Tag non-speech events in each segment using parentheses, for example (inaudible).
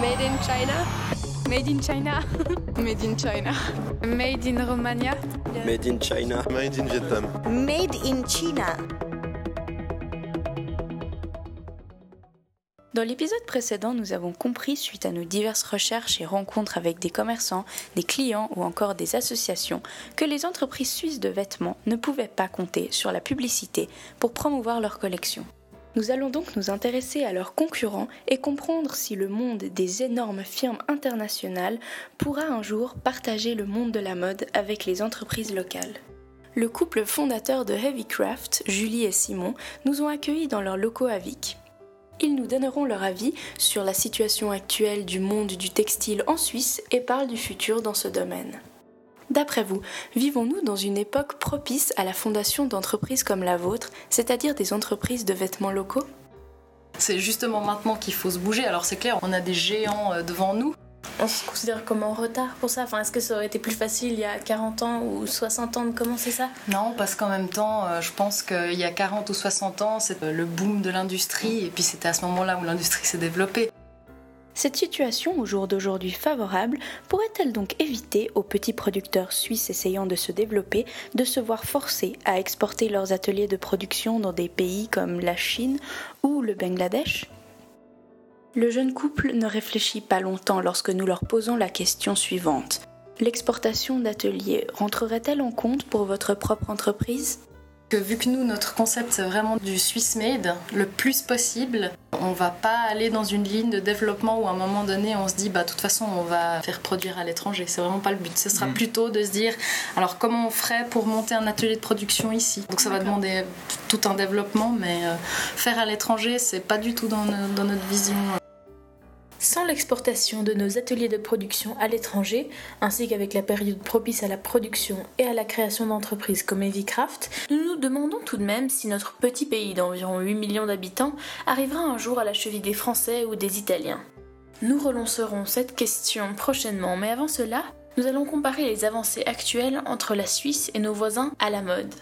Made in China. Made in China. (laughs) Made in China. Made in Romania. Made in China. Made in Vietnam. Made in China. Dans l'épisode précédent, nous avons compris, suite à nos diverses recherches et rencontres avec des commerçants, des clients ou encore des associations, que les entreprises suisses de vêtements ne pouvaient pas compter sur la publicité pour promouvoir leur collection. Nous allons donc nous intéresser à leurs concurrents et comprendre si le monde des énormes firmes internationales pourra un jour partager le monde de la mode avec les entreprises locales. Le couple fondateur de Heavycraft, Julie et Simon, nous ont accueillis dans leurs locaux à Vic. Ils nous donneront leur avis sur la situation actuelle du monde du textile en Suisse et parlent du futur dans ce domaine. D'après vous, vivons-nous dans une époque propice à la fondation d'entreprises comme la vôtre, c'est-à-dire des entreprises de vêtements locaux? C'est justement maintenant qu'il faut se bouger. Alors c'est clair, on a des géants euh, devant nous. On se considère comme en retard pour ça enfin, Est-ce que ça aurait été plus facile il y a 40 ans ou 60 ans de commencer ça? Non, parce qu'en même temps, euh, je pense qu'il y a 40 ou 60 ans, c'est le boom de l'industrie, et puis c'était à ce moment-là où l'industrie s'est développée. Cette situation, au jour d'aujourd'hui favorable, pourrait-elle donc éviter aux petits producteurs suisses essayant de se développer de se voir forcés à exporter leurs ateliers de production dans des pays comme la Chine ou le Bangladesh? Le jeune couple ne réfléchit pas longtemps lorsque nous leur posons la question suivante. L'exportation d'ateliers rentrerait-elle en compte pour votre propre entreprise? Que vu que nous, notre concept, c'est vraiment du Swiss made, le plus possible, on va pas aller dans une ligne de développement où à un moment donné, on se dit, bah, de toute façon, on va faire produire à l'étranger. C'est vraiment pas le but. Ce sera mm. plutôt de se dire, alors, comment on ferait pour monter un atelier de production ici? Donc, ça va demander tout un développement, mais euh, faire à l'étranger, c'est pas du tout dans, dans notre vision. Sans l'exportation de nos ateliers de production à l'étranger, ainsi qu'avec la période propice à la production et à la création d'entreprises comme Heavycraft, nous nous demandons tout de même si notre petit pays d'environ 8 millions d'habitants arrivera un jour à la cheville des Français ou des Italiens. Nous relancerons cette question prochainement, mais avant cela, nous allons comparer les avancées actuelles entre la Suisse et nos voisins à la mode.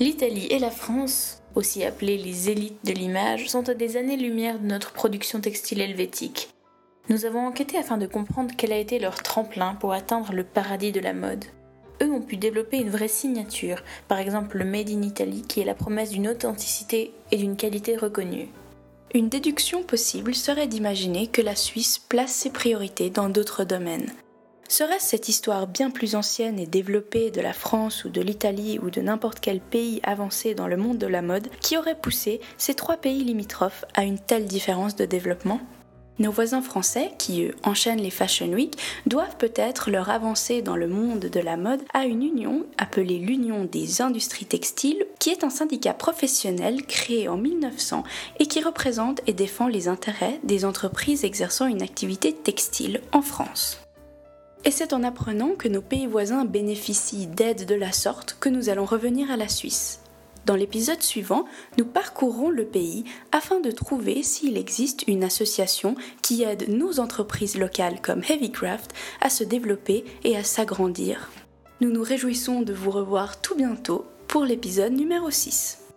L'Italie et la France, aussi appelées les élites de l'image, sont à des années-lumière de notre production textile helvétique. Nous avons enquêté afin de comprendre quel a été leur tremplin pour atteindre le paradis de la mode. Eux ont pu développer une vraie signature, par exemple le Made in Italy qui est la promesse d'une authenticité et d'une qualité reconnue. Une déduction possible serait d'imaginer que la Suisse place ses priorités dans d'autres domaines. Serait-ce cette histoire bien plus ancienne et développée de la France ou de l'Italie ou de n'importe quel pays avancé dans le monde de la mode qui aurait poussé ces trois pays limitrophes à une telle différence de développement? Nos voisins français, qui eux enchaînent les Fashion Week, doivent peut-être leur avancer dans le monde de la mode à une union appelée l'Union des industries textiles, qui est un syndicat professionnel créé en 1900 et qui représente et défend les intérêts des entreprises exerçant une activité textile en France. Et c'est en apprenant que nos pays voisins bénéficient d'aides de la sorte que nous allons revenir à la Suisse. Dans l'épisode suivant, nous parcourrons le pays afin de trouver s'il existe une association qui aide nos entreprises locales comme Heavycraft à se développer et à s'agrandir. Nous nous réjouissons de vous revoir tout bientôt pour l'épisode numéro 6.